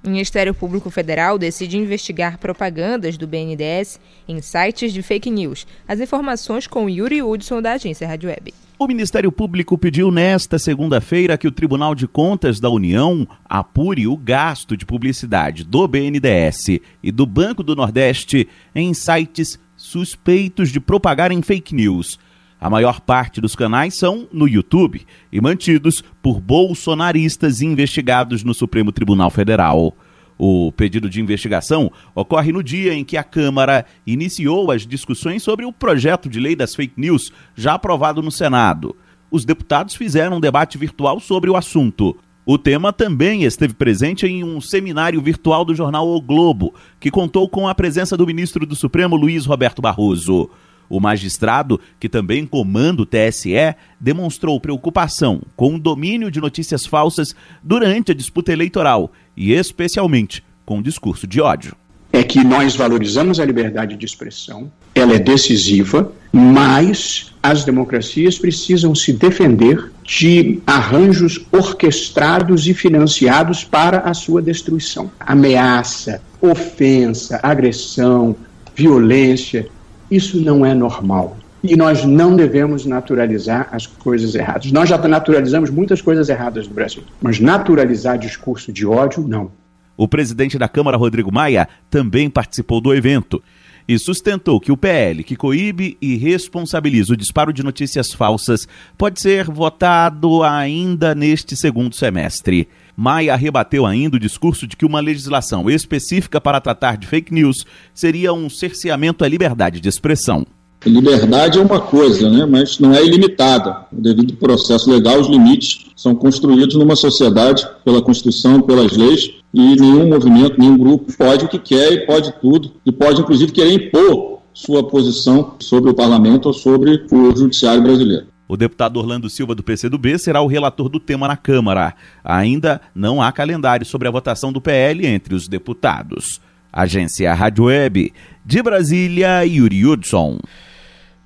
O Ministério Público Federal decide investigar propagandas do BNDES em sites de fake news. As informações com Yuri Hudson, da agência Rádio Web. O Ministério Público pediu nesta segunda-feira que o Tribunal de Contas da União apure o gasto de publicidade do BNDES e do Banco do Nordeste em sites suspeitos de propagarem fake news a maior parte dos canais são no YouTube e mantidos por bolsonaristas investigados no Supremo Tribunal Federal. O pedido de investigação ocorre no dia em que a Câmara iniciou as discussões sobre o projeto de lei das fake news, já aprovado no Senado. Os deputados fizeram um debate virtual sobre o assunto. O tema também esteve presente em um seminário virtual do jornal O Globo, que contou com a presença do ministro do Supremo Luiz Roberto Barroso. O magistrado, que também comanda o TSE, demonstrou preocupação com o domínio de notícias falsas durante a disputa eleitoral e, especialmente, com o discurso de ódio. É que nós valorizamos a liberdade de expressão, ela é decisiva, mas as democracias precisam se defender de arranjos orquestrados e financiados para a sua destruição. Ameaça, ofensa, agressão, violência isso não é normal. E nós não devemos naturalizar as coisas erradas. Nós já naturalizamos muitas coisas erradas no Brasil, mas naturalizar discurso de ódio, não. O presidente da Câmara, Rodrigo Maia, também participou do evento e sustentou que o PL, que coíbe e responsabiliza o disparo de notícias falsas, pode ser votado ainda neste segundo semestre. Maia rebateu ainda o discurso de que uma legislação específica para tratar de fake news seria um cerceamento à liberdade de expressão. Liberdade é uma coisa, né, mas não é ilimitada. Devido ao processo legal, os limites são construídos numa sociedade pela Constituição, pelas leis, e nenhum movimento, nenhum grupo pode o que quer e pode tudo, e pode inclusive querer impor sua posição sobre o parlamento ou sobre o judiciário brasileiro. O deputado Orlando Silva do PCdoB será o relator do tema na Câmara. Ainda não há calendário sobre a votação do PL entre os deputados. Agência Rádio Web, de Brasília, Yuri Hudson.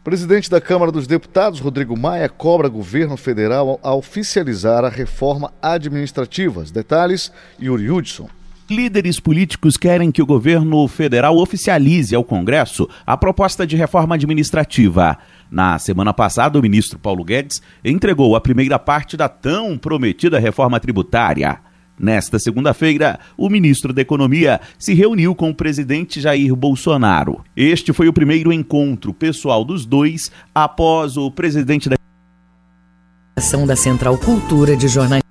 Presidente da Câmara dos Deputados, Rodrigo Maia, cobra governo federal a oficializar a reforma administrativa. Detalhes, Yuri Hudson. Líderes políticos querem que o governo federal oficialize ao Congresso a proposta de reforma administrativa. Na semana passada, o ministro Paulo Guedes entregou a primeira parte da tão prometida reforma tributária. Nesta segunda-feira, o ministro da Economia se reuniu com o presidente Jair Bolsonaro. Este foi o primeiro encontro pessoal dos dois após o presidente da Ação da Central Cultura de Jornalismo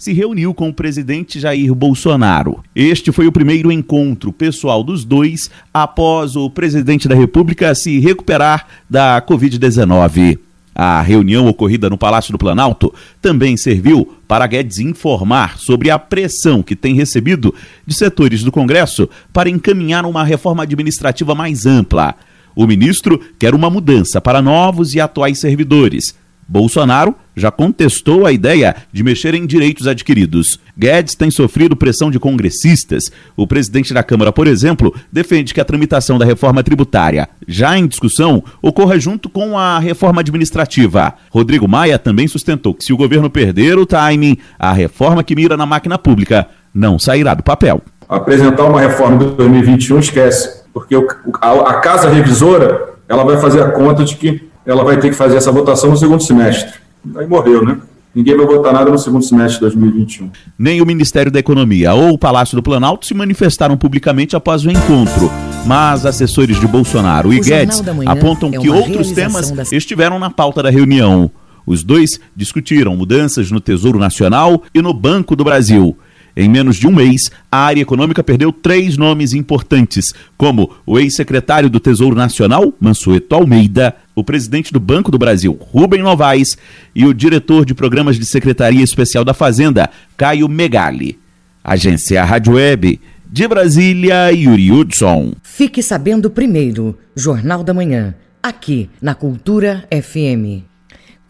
se reuniu com o presidente Jair Bolsonaro. Este foi o primeiro encontro pessoal dos dois após o presidente da República se recuperar da Covid-19. A reunião ocorrida no Palácio do Planalto também serviu para Guedes informar sobre a pressão que tem recebido de setores do Congresso para encaminhar uma reforma administrativa mais ampla. O ministro quer uma mudança para novos e atuais servidores, Bolsonaro já contestou a ideia de mexer em direitos adquiridos. Guedes tem sofrido pressão de congressistas. O presidente da Câmara, por exemplo, defende que a tramitação da reforma tributária, já em discussão, ocorra junto com a reforma administrativa. Rodrigo Maia também sustentou que se o governo perder o timing, a reforma que mira na máquina pública não sairá do papel. Apresentar uma reforma de 2021 esquece, porque a casa revisora ela vai fazer a conta de que ela vai ter que fazer essa votação no segundo semestre. Aí morreu, né? Ninguém vai votar nada no segundo semestre de 2021. Nem o Ministério da Economia ou o Palácio do Planalto se manifestaram publicamente após o encontro. Mas assessores de Bolsonaro e Guedes apontam é que outros temas da... estiveram na pauta da reunião. Os dois discutiram mudanças no Tesouro Nacional e no Banco do Brasil. Em menos de um mês, a área econômica perdeu três nomes importantes, como o ex-secretário do Tesouro Nacional, Mansueto Almeida, o presidente do Banco do Brasil, Rubem Novaes, e o diretor de programas de Secretaria Especial da Fazenda, Caio Megali. Agência Rádio Web, de Brasília, Yuri Hudson. Fique sabendo primeiro, Jornal da Manhã, aqui na Cultura FM.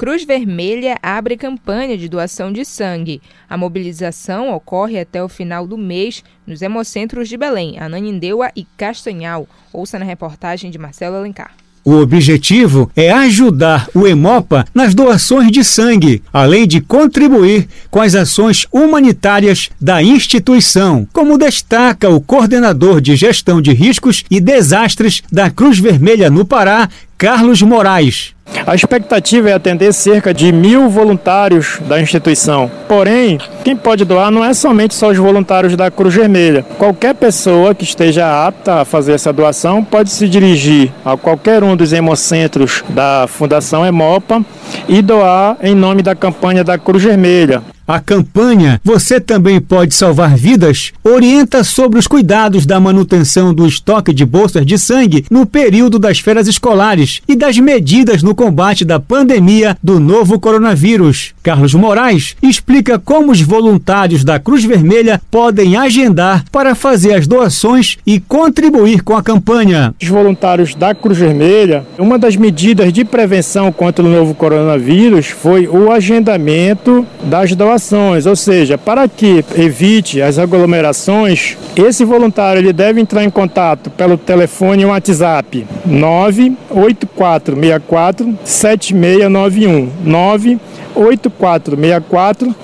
Cruz Vermelha abre campanha de doação de sangue. A mobilização ocorre até o final do mês nos hemocentros de Belém, Ananindeua e Castanhal. Ouça na reportagem de Marcelo Alencar. O objetivo é ajudar o Hemopa nas doações de sangue, além de contribuir com as ações humanitárias da instituição, como destaca o coordenador de gestão de riscos e desastres da Cruz Vermelha no Pará, Carlos Moraes. A expectativa é atender cerca de mil voluntários da instituição. Porém, quem pode doar não é somente só os voluntários da Cruz Vermelha. Qualquer pessoa que esteja apta a fazer essa doação pode se dirigir a qualquer um dos hemocentros da Fundação Hemopa e doar em nome da campanha da Cruz Vermelha. A campanha Você também pode salvar vidas orienta sobre os cuidados da manutenção do estoque de bolsas de sangue no período das férias escolares e das medidas no combate da pandemia do novo coronavírus. Carlos Moraes explica como os voluntários da Cruz Vermelha podem agendar para fazer as doações e contribuir com a campanha. Os voluntários da Cruz Vermelha, uma das medidas de prevenção contra o novo coronavírus foi o agendamento das doações aglomerações, ou seja, para que evite as aglomerações, esse voluntário ele deve entrar em contato pelo telefone WhatsApp 98464 7691 98464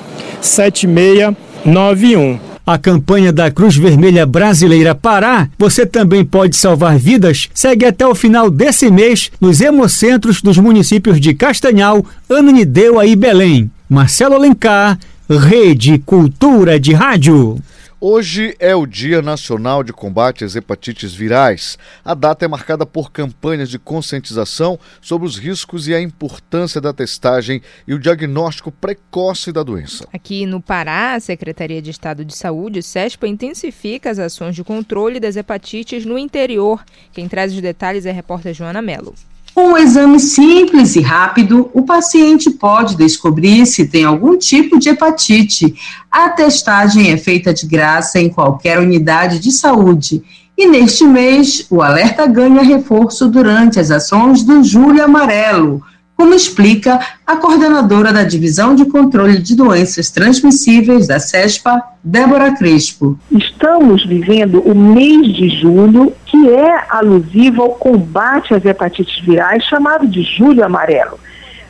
7691 a campanha da Cruz Vermelha Brasileira Pará, você também pode salvar vidas, segue até o final desse mês nos hemocentros dos municípios de Castanhal, Ananindeua e Belém. Marcelo Alencar, Rede Cultura de Rádio. Hoje é o Dia Nacional de Combate às Hepatites Virais. A data é marcada por campanhas de conscientização sobre os riscos e a importância da testagem e o diagnóstico precoce da doença. Aqui no Pará, a Secretaria de Estado de Saúde, SESPA, intensifica as ações de controle das hepatites no interior. Quem traz os detalhes é a repórter Joana Mello. Com um exame simples e rápido, o paciente pode descobrir se tem algum tipo de hepatite. A testagem é feita de graça em qualquer unidade de saúde. E neste mês, o alerta ganha reforço durante as ações do Júlio Amarelo como explica a coordenadora da Divisão de Controle de Doenças Transmissíveis da CESPA, Débora Crespo. Estamos vivendo o mês de julho, que é alusivo ao combate às hepatites virais, chamado de Julho Amarelo.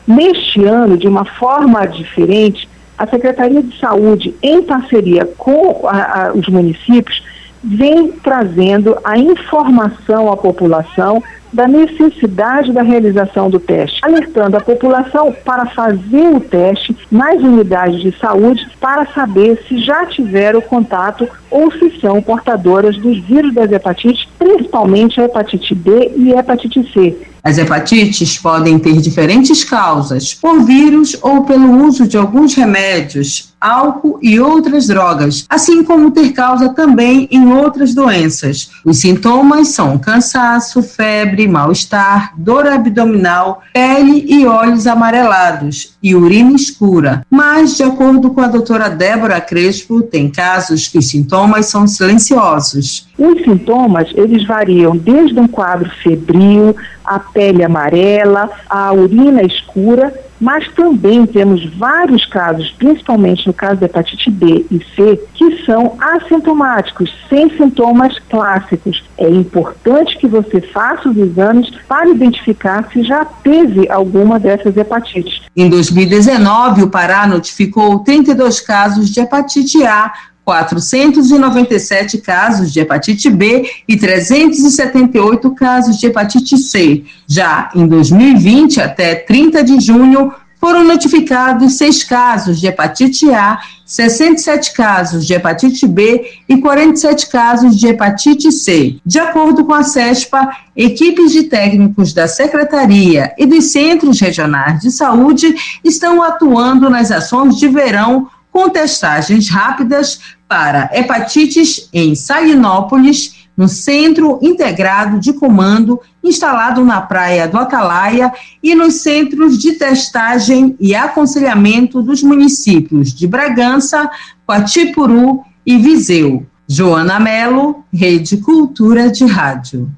Neste ano, de uma forma diferente, a Secretaria de Saúde, em parceria com a, a, os municípios, vem trazendo a informação à população da necessidade da realização do teste, alertando a população para fazer o teste nas unidades de saúde para saber se já tiveram contato ou se são portadoras dos vírus das hepatites, principalmente a hepatite B e a hepatite C. As hepatites podem ter diferentes causas, por vírus ou pelo uso de alguns remédios, álcool e outras drogas, assim como ter causa também em outras doenças. Os sintomas são cansaço, febre, mal-estar, dor abdominal, pele e olhos amarelados e urina escura. Mas, de acordo com a doutora Débora Crespo, tem casos que os sintomas são silenciosos. Os sintomas, eles variam desde um quadro febril, a pele amarela, a urina escura, mas também temos vários casos, principalmente no caso da hepatite B e C, que são assintomáticos, sem sintomas clássicos. É importante que você faça os exames para identificar se já teve alguma dessas hepatites. Em 2019, o Pará notificou 32 casos de hepatite A 497 casos de hepatite B e 378 casos de hepatite C. Já em 2020, até 30 de junho, foram notificados seis casos de hepatite A, 67 casos de hepatite B e 47 casos de hepatite C. De acordo com a CESPA, equipes de técnicos da Secretaria e dos Centros Regionais de Saúde estão atuando nas ações de verão com testagens rápidas para hepatites em Salinópolis, no Centro Integrado de Comando, instalado na Praia do Atalaia, e nos centros de testagem e aconselhamento dos municípios de Bragança, Quatipuru e Viseu. Joana Melo, Rede Cultura de Rádio.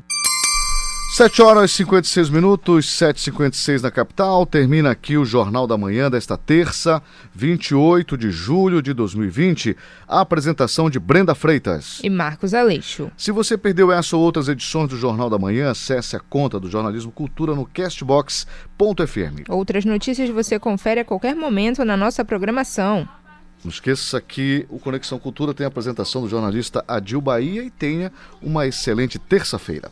7 horas e 56 minutos, 7h56 na capital. Termina aqui o Jornal da Manhã desta terça, 28 de julho de 2020. A apresentação de Brenda Freitas e Marcos Aleixo. Se você perdeu essa ou outras edições do Jornal da Manhã, acesse a conta do Jornalismo Cultura no castbox.fm. Outras notícias você confere a qualquer momento na nossa programação. Não esqueça que o Conexão Cultura tem a apresentação do jornalista Adil Bahia e tenha uma excelente terça-feira.